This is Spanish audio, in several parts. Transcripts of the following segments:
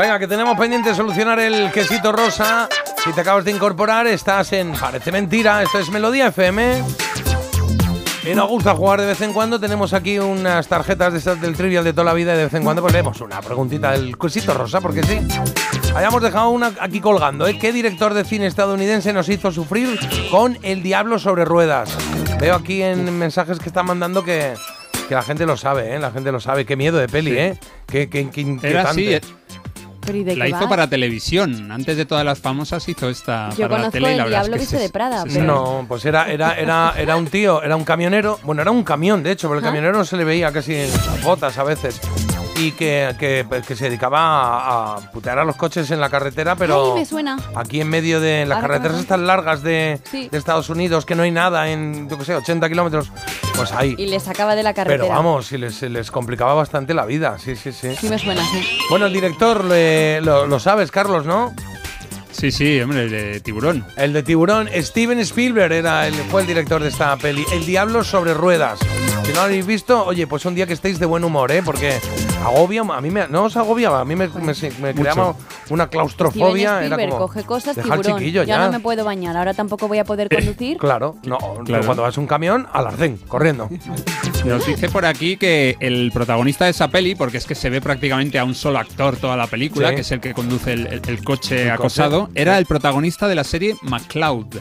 Venga, que tenemos pendiente solucionar el quesito rosa. Si te acabas de incorporar, estás en Parece Mentira. Esto es Melodía FM. Y nos gusta jugar de vez en cuando. Tenemos aquí unas tarjetas de estas del trivial de toda la vida y de vez en cuando pues leemos una preguntita del quesito rosa, porque sí. Hayamos dejado una aquí colgando. ¿eh? ¿Qué director de cine estadounidense nos hizo sufrir con El Diablo sobre Ruedas? Veo aquí en mensajes que están mandando que, que la gente lo sabe, ¿eh? La gente lo sabe. Qué miedo de peli, Sí. ¿eh? Qué, qué, qué Era así, inquietante. Pero ¿y de la qué hizo para televisión. Antes de todas las famosas hizo esta Yo para la tele y la verdad Diablo es que se- de Prada, se- pero- No, pues era, era, era, era un tío, era un camionero. Bueno, era un camión, de hecho, pero el camionero no se le veía casi en las botas a veces. Y que, que, que se dedicaba a, a putear a los coches en la carretera, pero. Ay, me suena. Aquí en medio de las Ahora que me carreteras acuerdo. estas largas de, Sí. de Estados Unidos, que no hay nada en, yo qué sé, 80 kilómetros, pues ahí. Y le sacaba de la carretera. Pero vamos, si les, les complicaba bastante la vida, sí, sí, sí. Sí me suena, sí. Bueno, el director le- lo, lo sabes, Carlos, ¿no? Sí, sí, hombre, el de tiburón. El de Tiburón, Steven Spielberg era el, fue el director de esta peli. El Diablo sobre ruedas. Si no lo habéis visto, oye, pues un día que estéis de buen humor, ¿eh? Porque agobia, a mí me, no os agobiaba, a mí me, me, me creaba una claustrofobia. Steven Era Spielberg como, coge cosas, tiburón. chiquillo ya. ya. no me puedo bañar, ahora tampoco voy a poder conducir. Claro, no, Claro. cuando vas a un camión, al arcén, corriendo. Nos dice por aquí que el protagonista de esa peli, porque es que se ve prácticamente a un solo actor toda la película, Sí. que es el que conduce el, el- el coche El acosado, coche. era el protagonista de la serie MacLeod.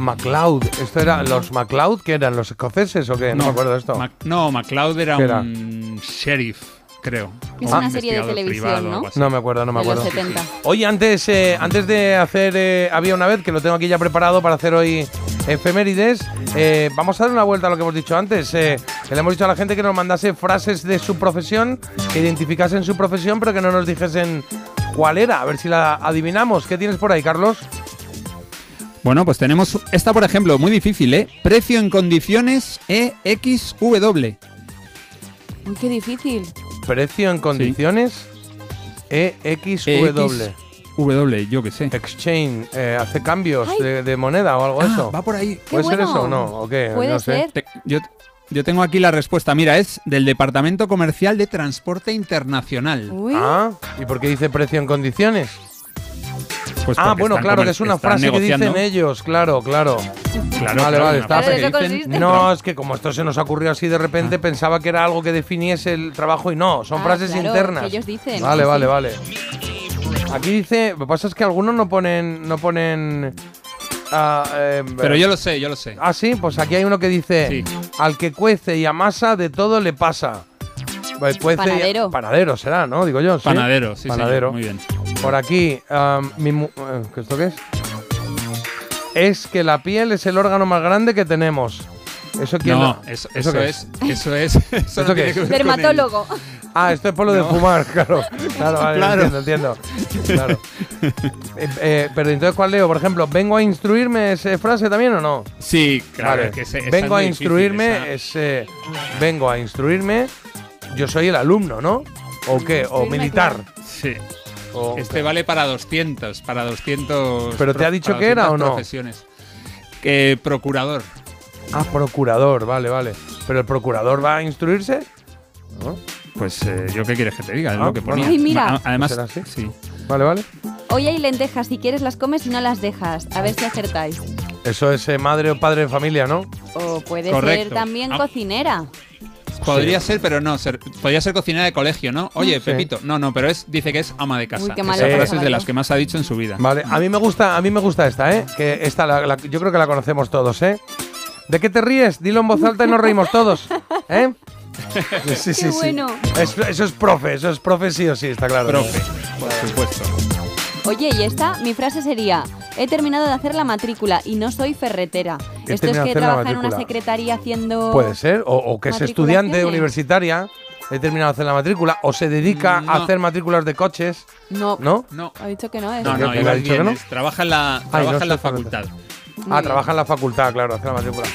MacLeod, esto era los MacLeod, que eran los escoceses o qué? No, me acuerdo de esto. Mac- no, MacLeod era un sheriff, creo. Es Ah. una serie de televisión, ¿no? No me acuerdo, no me de los acuerdo. 70. Oye, antes, eh, antes de hacer eh, Había una vez, que lo tengo aquí ya preparado para hacer hoy efemérides, eh, vamos a dar una vuelta a lo que hemos dicho antes. eh, que le hemos dicho a la gente que nos mandase frases de su profesión, que identificasen su profesión, pero que no nos dijesen cuál era. A ver si la adivinamos. ¿Qué tienes por ahí, Carlos? Bueno, pues tenemos esta, por ejemplo, muy difícil, ¿eh? Precio en condiciones E EXW. Uy, qué difícil. Precio en condiciones E EXW. W, yo qué sé. Exchange, eh, hace cambios de, de moneda o algo de eso. Ah, va por ahí. ¿Puede ser eso o no? ¿O qué? Puede no sé. ser. Te- yo, yo tengo aquí la respuesta. Mira, es del Departamento Comercial de Transporte Internacional. Uy. Ah, ¿y por qué dice precio en condiciones? Pues Ah, bueno, claro, que es una frase que dicen ellos, claro, claro. Claro, Vale, claro, vale, está No, es que como esto se nos ha ocurrido así de repente, pensaba que era algo que definiese el trabajo y no, son Ah, frases claro, internas. que ellos dicen, Vale, vale, sí. vale. Aquí dice, lo que pasa es que algunos no ponen, no ponen. ah, eh, Pero yo lo sé, yo lo sé. Ah, sí, pues aquí hay uno que dice, Sí. al que cuece y amasa de todo le pasa. Pues cuece y- Panadero. panadero será, ¿no? Digo yo. ¿sí? Panadero, sí, Panadero. señor, muy bien. Por aquí, am, mi mu- eh, ¿qué ¿esto qué es? Es que la piel es el órgano más grande que tenemos. ¿Eso quién No, lo- eso, ¿Eso eso qué es, eso es, eso ¿Eso no qué tiene es? Dermatólogo. Ah, esto es por lo de fumar, claro. Claro, vale, Claro. entiendo, entiendo. Claro. Eh, eh, pero entonces, ¿cuál leo? Por ejemplo, ¿vengo a instruirme esa frase también o no? Sí, claro, Vale. es que ese- esa vengo es a difícil, instruirme, es. eh, vengo a instruirme. Yo soy el alumno, ¿no? ¿O qué? ¿O militar? Sí. O- Este vale para 200, para 200. ¿Pero te ha dicho que era 200 o no? Profesiones. Que procurador. Ah, procurador, vale, vale. ¿Pero el procurador va a instruirse? ¿No? Pues eh, yo qué quieres que te diga, es Ah, lo que ponía. Ay, mira. Además, ¿Será así? sí. Vale, vale. Hoy hay lentejas, si quieres las comes y no las dejas. A ver si acertáis. Eso es eh, madre o padre de familia, ¿no? O puede Correcto. ser también Ah. cocinera. Podría ser, pero no. Ser, podría ser cocinera de colegio, ¿no? Oye, Sí. Pepito. No, no, pero es dice que es ama de casa. Uy, qué Esa malo, frase es de las que más ha dicho en su vida. Vale, a mí me gusta, a mí me gusta esta, ¿eh? Que esta la- la- yo creo que la conocemos todos, ¿eh? ¿De qué te ríes? Dilo en voz alta y nos reímos todos, ¿eh? Sí, sí, sí. Qué sí. bueno. Es- eso es profe, eso es profe sí o sí, está claro. Profe, por supuesto. Oye, y esta, mi frase sería: He terminado de hacer la matrícula y no soy ferretera. He Esto es que trabaja en una secretaría haciendo. Puede ser, o, o que es estudiante universitaria, he terminado de hacer la matrícula, o se dedica No. a hacer matrículas de coches, No, ¿no? No. ha dicho que no es. No, no, ¿Que le ibas ha dicho bien, que no? es- Trabaja en la, trabaja no en la facultad. Ah, bien. trabaja en la facultad, claro, hacer la matrícula.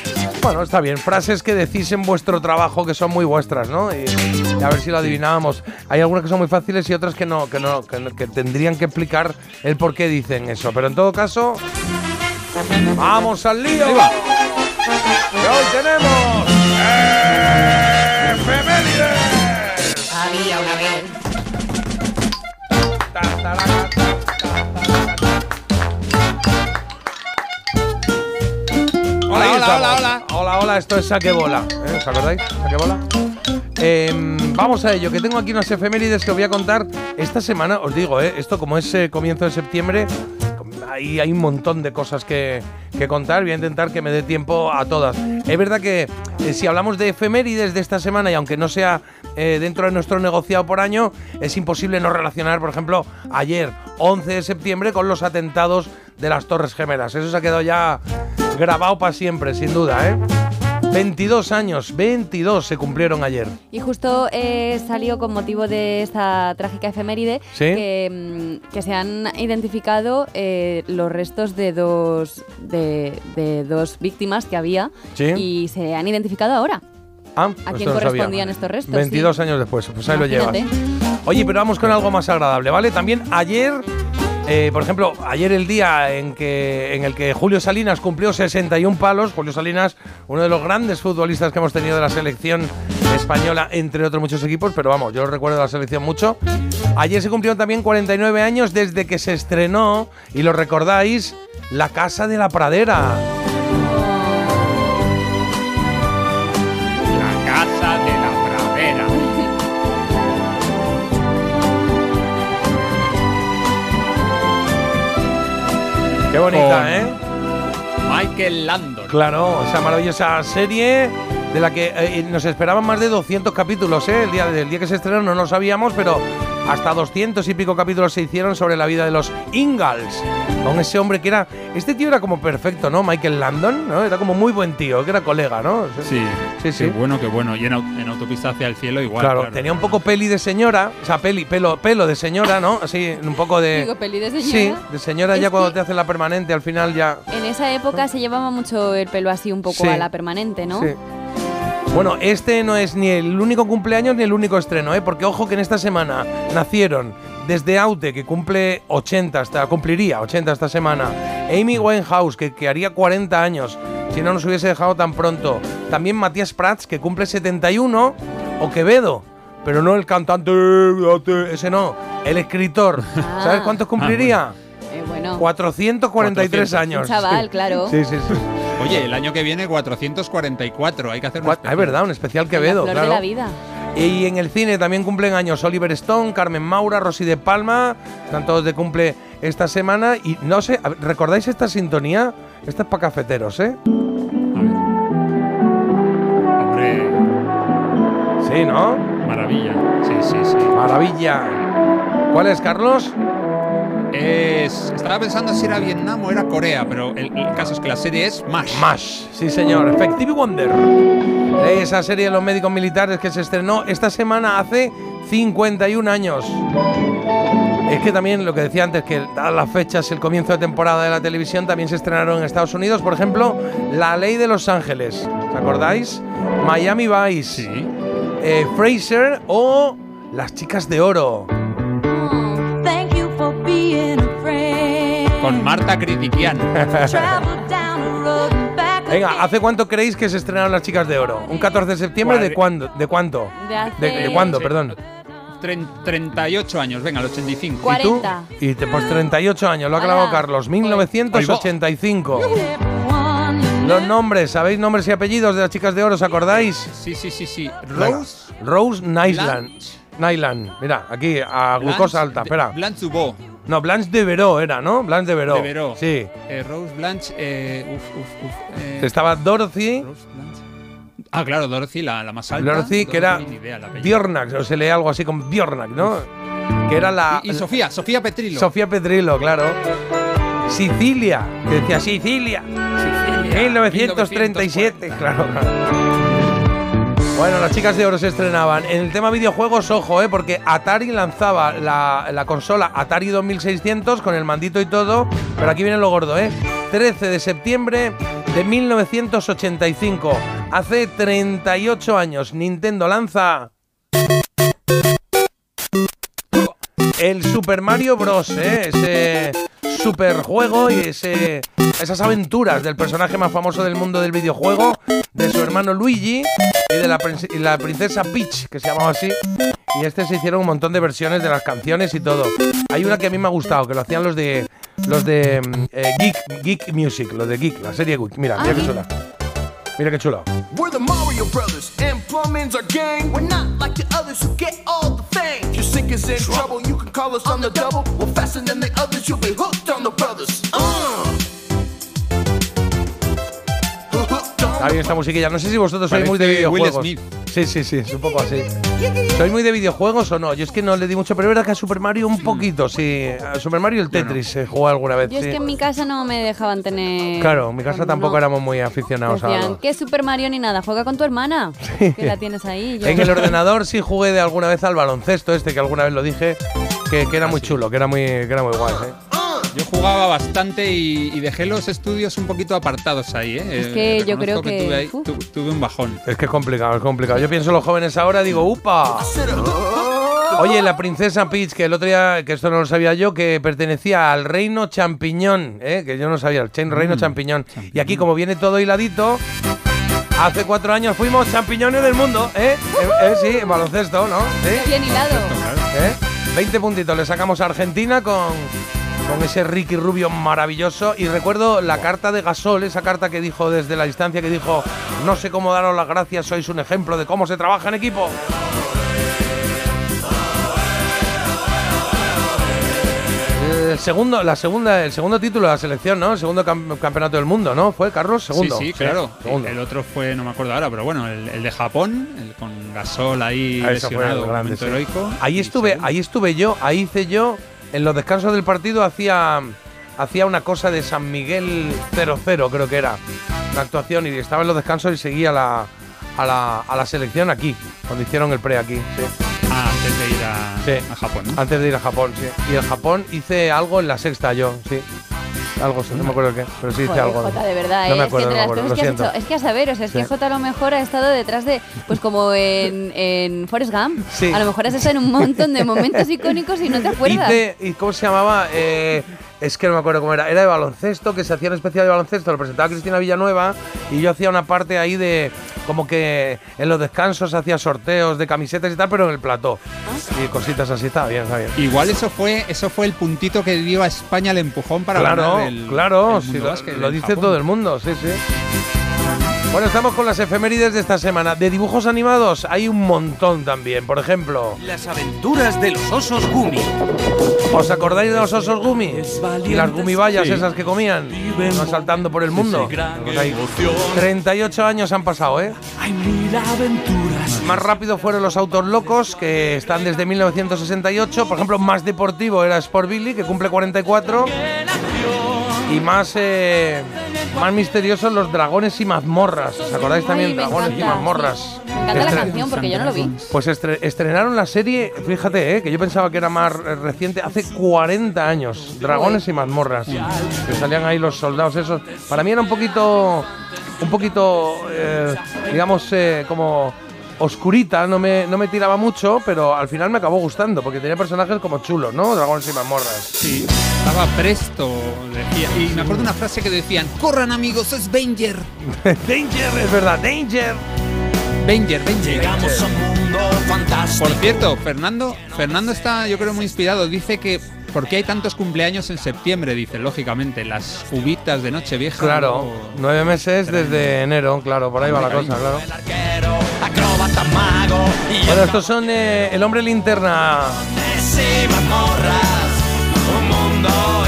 Bueno, está bien. Frases que decís en vuestro trabajo que son muy vuestras, ¿no? Y, y a ver si lo adivinábamos. Hay algunas que son muy fáciles y otras que no, que no, que, no- que tendrían que explicar el por qué dicen eso. Pero en todo caso, ¡vamos al lío! Hoy tenemos efemérides. Esto es Saque Bola. ¿eh? ¿Os acordáis? Saque Bola. Em, vamos a ello, que tengo aquí unas efemérides que os voy a contar esta semana. Os digo, ¿eh? esto como es eh, comienzo de septiembre, ahí hay un montón de cosas que, que contar. Voy a intentar que me dé tiempo a todas. Es verdad que si hablamos de efemérides de esta semana, y aunque no sea dentro de nuestro negociado por año, es imposible no relacionar, por ejemplo, ayer, 11 de septiembre, con los atentados de las Torres Gemelas. Eso se ha quedado ya grabado para siempre, sin duda, ¿eh? 22 años, 22 se cumplieron ayer. Y justo eh, salió con motivo de esta trágica efeméride Sí. que, mm, que se han identificado eh, los restos de dos, de, de dos víctimas que había Sí. y se han identificado ahora. Ah, ¿A esto quién no sabía. correspondían estos restos? 22 Sí. años después, pues ahí lo llevas. Oye, pero vamos con algo más agradable, ¿vale? También ayer, eh, por ejemplo, ayer el día en, que, en el que Julio Salinas cumplió 61 palos, Julio Salinas, uno de los grandes futbolistas que hemos tenido de la selección española, entre otros muchos equipos, pero vamos, yo lo recuerdo de la selección mucho. Ayer se cumplieron también 49 años desde que se estrenó, y lo recordáis, La Casa de la Pradera. Qué bonita, Con- ¿eh? Michael Landon. Claro, esa maravillosa serie de la que eh, nos esperaban más de 200 capítulos, ¿eh? El día, el día que se estrenó no lo sabíamos, pero hasta 200 y pico capítulos se hicieron sobre la vida de los Ingalls. Con ese hombre que era. Este tío era como perfecto, ¿no? Michael Landon, ¿no? Era como muy buen tío, que era colega, ¿no? Sí, Sí, sí. Qué bueno, qué bueno. Y en, au- en autopista hacia el cielo igual. claro, tenía un poco peli de señora, o sea, peli, pelo, pelo de señora, ¿no? Así, un poco de. Digo, peli de señora. Sí, de señora Es ya cuando te hacen la permanente, al final ya. En esa época se llevaba mucho el pelo así un poco Sí. a la permanente, ¿no? Sí. Bueno, este no es ni el único cumpleaños ni el único estreno, ¿eh? porque ojo que en esta semana nacieron desde Aute, que cumple 80, hasta, cumpliría 80 esta semana, Amy Winehouse, que, que haría 40 años, si no nos hubiese dejado tan pronto, también Matías Prats, que cumple 71, o Quevedo, pero no el cantante, ese no, el escritor. Ah. ¿Sabes cuántos cumpliría? Eh, bueno, 443 400. años. Un chaval, Sí. claro. Sí, sí, sí. Oye, el año que viene 444. Hay que hacer un Cua- Es verdad, un especial Quevedo, la flor claro. de la vida. Y en el cine también cumplen años Oliver Stone, Carmen Maura, Rosy de Palma, están todos de cumple esta semana. Y no sé, ¿recordáis esta sintonía? Esta es para cafeteros, ¿eh? A ver. Hombre, Sí, ¿no? maravilla. Sí, sí, sí. Maravilla. ¿Cuál es, Carlos? Es, estaba pensando si era Vietnam o era Corea, pero el, el caso es que la serie es MASH. MASH, sí señor, Effective Wonder. Esa serie de los médicos militares que se estrenó esta semana hace 51 años. Es que también lo que decía antes, que dadas las fechas, el comienzo de temporada de la televisión, también se estrenaron en Estados Unidos. Por ejemplo, La Ley de Los Ángeles. ¿Os acordáis? Miami Vice. Sí. eh, Fraser o Las Chicas de Oro. Con Marta Critiquian. Venga. ¿hace cuánto creéis que se estrenaron Las Chicas de Oro? ¿Un 14 de septiembre? ¿De Cuare- cuándo? ¿De cuánto? De hace- ¿De, de cuándo, perdón? Tren- 38 años, venga, el 85. Cuare- ¿Y tú? 40. Y te, pues 38 años, lo ha clavado. Carlos. 1985. Everyone you Los nombres, ¿sabéis nombres y apellidos de las chicas de oro? ¿Os acordáis? Sí, sí, sí, sí. Venga. Rose Rose Nyland. Nyland. Mira, aquí, a glucosa alta. de- Espera. Blanche. No, Blanche de Veró era, ¿no? Blanche de Veró. De Veró. Sí. Eh, Rose Blanche. Eh, uf, uf, uf. eh, Estaba Dorothy. Rose Blanche. Ah, claro, Dorothy, la, la más alta. Dorothy, que era. Bjornak, o se lee algo así como Bjornak, ¿no? Que era la. Y, y Sofía, Sofía Petrillo. Sofía Petrillo, claro. Sicilia, que decía Sicilia. Sicilia, 1937, claro, claro. Bueno, las chicas de oro se estrenaban. En el tema videojuegos, ojo, ¿eh? porque Atari lanzaba la, la consola Atari 2600 con el mandito y todo. Pero aquí viene lo gordo, ¿eh? 13 de septiembre de 1985. Hace 38 años, Nintendo lanza. El Super Mario Bros. ¿eh? Ese superjuego y ese, esas aventuras del personaje más famoso del mundo del videojuego, de su hermano Luigi y de la, y la princesa Peach, que se llamaba así. Y este se hicieron un montón de versiones de las canciones y todo. Hay una que a mí me ha gustado, que lo hacían los de los de mm, eh, Geek, Geek Music, los de Geek, la serie Geek. Mira, mira Ah. que suena. Mira qué chulo. We're the Mario Brothers, and plumbing's our gang. We're not like the others who get all the fame. Your sink is in trouble, you can call us on the double. We're faster than the others, you'll be hooked on the brothers. Uh. Está bien esta musiquilla. No sé si vosotros sois muy de Parece Will videojuegos. Smith. Sí, sí, sí, es un poco así. ¿Sois muy de videojuegos o no? Yo es que no le di mucho, pero es verdad que a Super Mario un poquito, sí. A Super Mario y el Tetris he jugado alguna vez. Yo es sí. que en mi casa no me dejaban tener. Claro, en mi casa no- tampoco éramos muy aficionados a Decían, ¿qué Super Mario ni nada? Juega con tu hermana. Que la tienes ahí. Yo- En el ordenador sí jugué de alguna vez al baloncesto este, que alguna vez lo dije, que, que era muy chulo, que era muy, que era muy guay. ¿eh? Yo jugaba bastante y, y dejé los estudios un poquito apartados ahí, ¿eh? Es que Eh, yo creo que- tuve, ahí- uf. tu- tuve un bajón. Es que es complicado, es complicado. Yo pienso en los jóvenes ahora, digo, ¡upa! Said, "Uh, Oye, la princesa Peach, que el otro día, que esto no lo sabía yo, que pertenecía al reino champiñón, ¿eh? que yo no sabía, el chen- reino champiñón. Y aquí, como viene todo hiladito, hace cuatro años fuimos champiñones del mundo, ¿eh? Eh, eh, sí, en baloncesto, ¿no? ¿Sí? Bien hilado. ¿Eh? 20 puntitos le sacamos a Argentina con, con ese Ricky Rubio maravilloso. Y recuerdo la carta de Gasol, esa carta que dijo desde la distancia, que dijo, no sé cómo daros las gracias, sois un ejemplo de cómo se trabaja en equipo. El segundo, la segunda, el segundo título de la selección, ¿no? El segundo cam- campeonato del mundo, ¿no? ¿Fue Carlos? Segundo. Sí, sí, claro. segundo. El otro fue, no me acuerdo ahora, pero bueno, el, el de Japón, el con Gasol ahí Ah, fue lesionado, el grande, momento sí. heroico. Ahí estuve, ahí estuve yo, ahí hice yo, en los descansos del partido hacía, hacía una cosa de San Miguel 0-0, creo que era, una actuación, y estaba en los descansos y seguía la, a, la, a la selección aquí, cuando hicieron el pre aquí, sí. Ah, antes de ir a, Sí. a Japón, ¿no? antes de ir a Japón, sí. Y en Japón hice algo en la sexta yo, sí. Algo, no me acuerdo qué, pero sí Joder, algo. Jota, de verdad, No ¿eh? es que entre no me las cosas que has siento. hecho, es que a saber, o sea, es que Sí. Jota a lo mejor ha estado detrás de, pues como en, en Forrest Gump, Sí. a lo mejor has estado en un montón de momentos icónicos y no te acuerdas. Hice, ¿y cómo se llamaba? Eh, es que no me acuerdo cómo era. Era de baloncesto, que se hacía un especial de baloncesto, lo presentaba Cristina Villanueva y yo hacía una parte ahí de como que en los descansos hacía sorteos de camisetas y tal, pero en el plató. Y cositas así, está bien, está bien. Igual eso fue, eso fue el puntito que dio a España el empujón para claro, ganar el, claro, el lo, Básquet lo en dice Japón. todo el mundo, sí, sí. Bueno, estamos con las efemérides de esta semana. De dibujos animados hay un montón también. Por ejemplo, Las aventuras de los osos Gumi. ¿Os acordáis de los osos gumi? Y las gumibayas Sí. esas que comían, iban saltando por el mundo. Pues ahí, 38 años han pasado, ¿eh? Hay mil aventuras. Más rápido fueron los autos locos, que están desde 1968. Por ejemplo, más deportivo era Sport Billy, que cumple 44. Y más, eh, más misteriosos los dragones y mazmorras. ¿Os acordáis también? Dragones y mazmorras. Me encanta la canción porque yo no lo vi. Pues estre- estrenaron la serie, fíjate, eh, que yo pensaba que era más reciente, hace 40 años. Dragones y mazmorras. Que salían ahí los soldados esos. Para mí era un poquito, un poquito, eh, digamos, eh, como oscurita, no me, no me tiraba mucho, pero al final me acabó gustando, porque tenía personajes como chulos, ¿no? Dragones y mazmorras. Sí, estaba presto, decía. Y me acuerdo una frase que decían, corran amigos, es Banger. Danger, es verdad, Danger. Banger, Banger. Llegamos a un mundo fantástico. Por cierto, Fernando, Fernando está, yo creo, muy inspirado. Dice que ¿por qué hay tantos cumpleaños en septiembre? Dice, lógicamente, las uvitas de Nochevieja. Claro, nueve meses desde enero, claro, por ahí va la cosa, claro. El arquero, acróbata mago y Bueno, estos son eh, El Hombre Linterna. Un mundo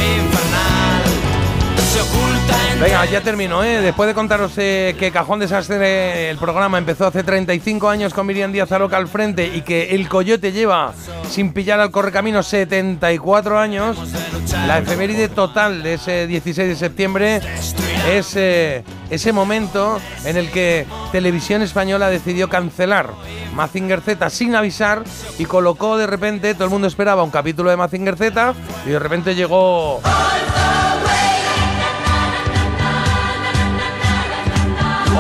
Venga, ya termino, ¿eh? Después de contaros eh, que Cajón Desastre, el programa empezó hace 35 años con Miriam Díaz Aroca al frente y que El Coyote lleva sin pillar al correcamino 74 años, la efeméride total de ese 16 de septiembre es eh, ese momento en el que Televisión Española decidió cancelar Mazinger Z sin avisar y colocó de repente, todo el mundo esperaba un capítulo de Mazinger Z y de repente llegó...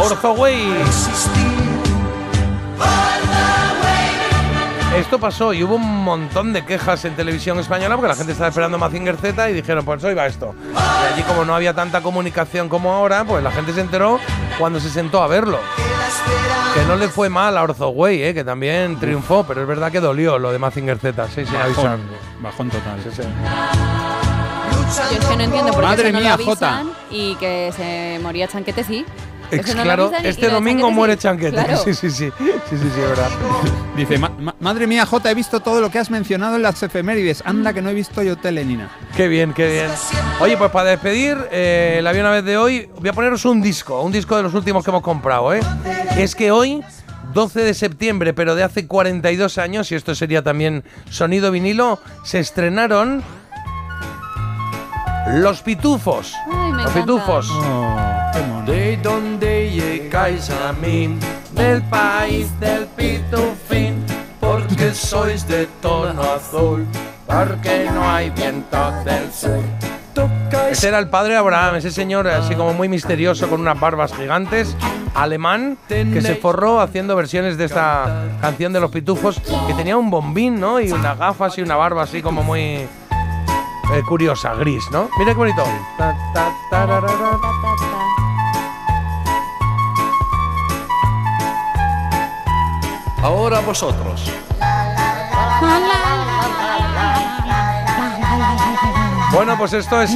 Orzoway. Esto pasó y hubo un montón de quejas en televisión española porque la gente estaba esperando Mazinger Z y dijeron, pues hoy va esto. Y allí como no había tanta comunicación como ahora, pues la gente se enteró cuando se sentó a verlo. Que no le fue mal a Orzoway, ¿eh? que también triunfó, pero es verdad que dolió lo de Mazinger Z, sí, sin avisar. Bajón, bajón total. Sí, sí. Yo es que no entiendo por qué Madre eso no mía, lo Jota. avisan y que se moría Chanquete sí. Ex, no claro, este domingo muere sí. Chanquete. Claro. Sí, sí, sí. Sí, sí, sí, es verdad. Dice, "Ma- ma- madre mía, Jota, he visto todo lo que has mencionado en las efemérides. Anda que no he visto yo tele ni nada. Qué bien, qué bien. Oye, pues para despedir, eh, la vi una vez de hoy, voy a poneros un disco, un disco de los últimos que hemos comprado, ¿eh? Es que hoy, 12 de septiembre, pero de hace 42 años, y esto sería también sonido vinilo, se estrenaron Los Pitufos. Ay, me Los encanta. Pitufos. Oh, De donde llegáis a mí, del país del pitufín, porque sois de tono azul, porque no hay viento del sur. Ese era el padre Abraham, ese señor así como muy misterioso con unas barbas gigantes, alemán, que se forró haciendo versiones de esta canción de los pitufos, que tenía un bombín, ¿no? Y unas gafas y una barba así como muy eh, curiosa, gris, ¿no? Mira qué bonito. Ahora vosotros. Bueno, pues esto es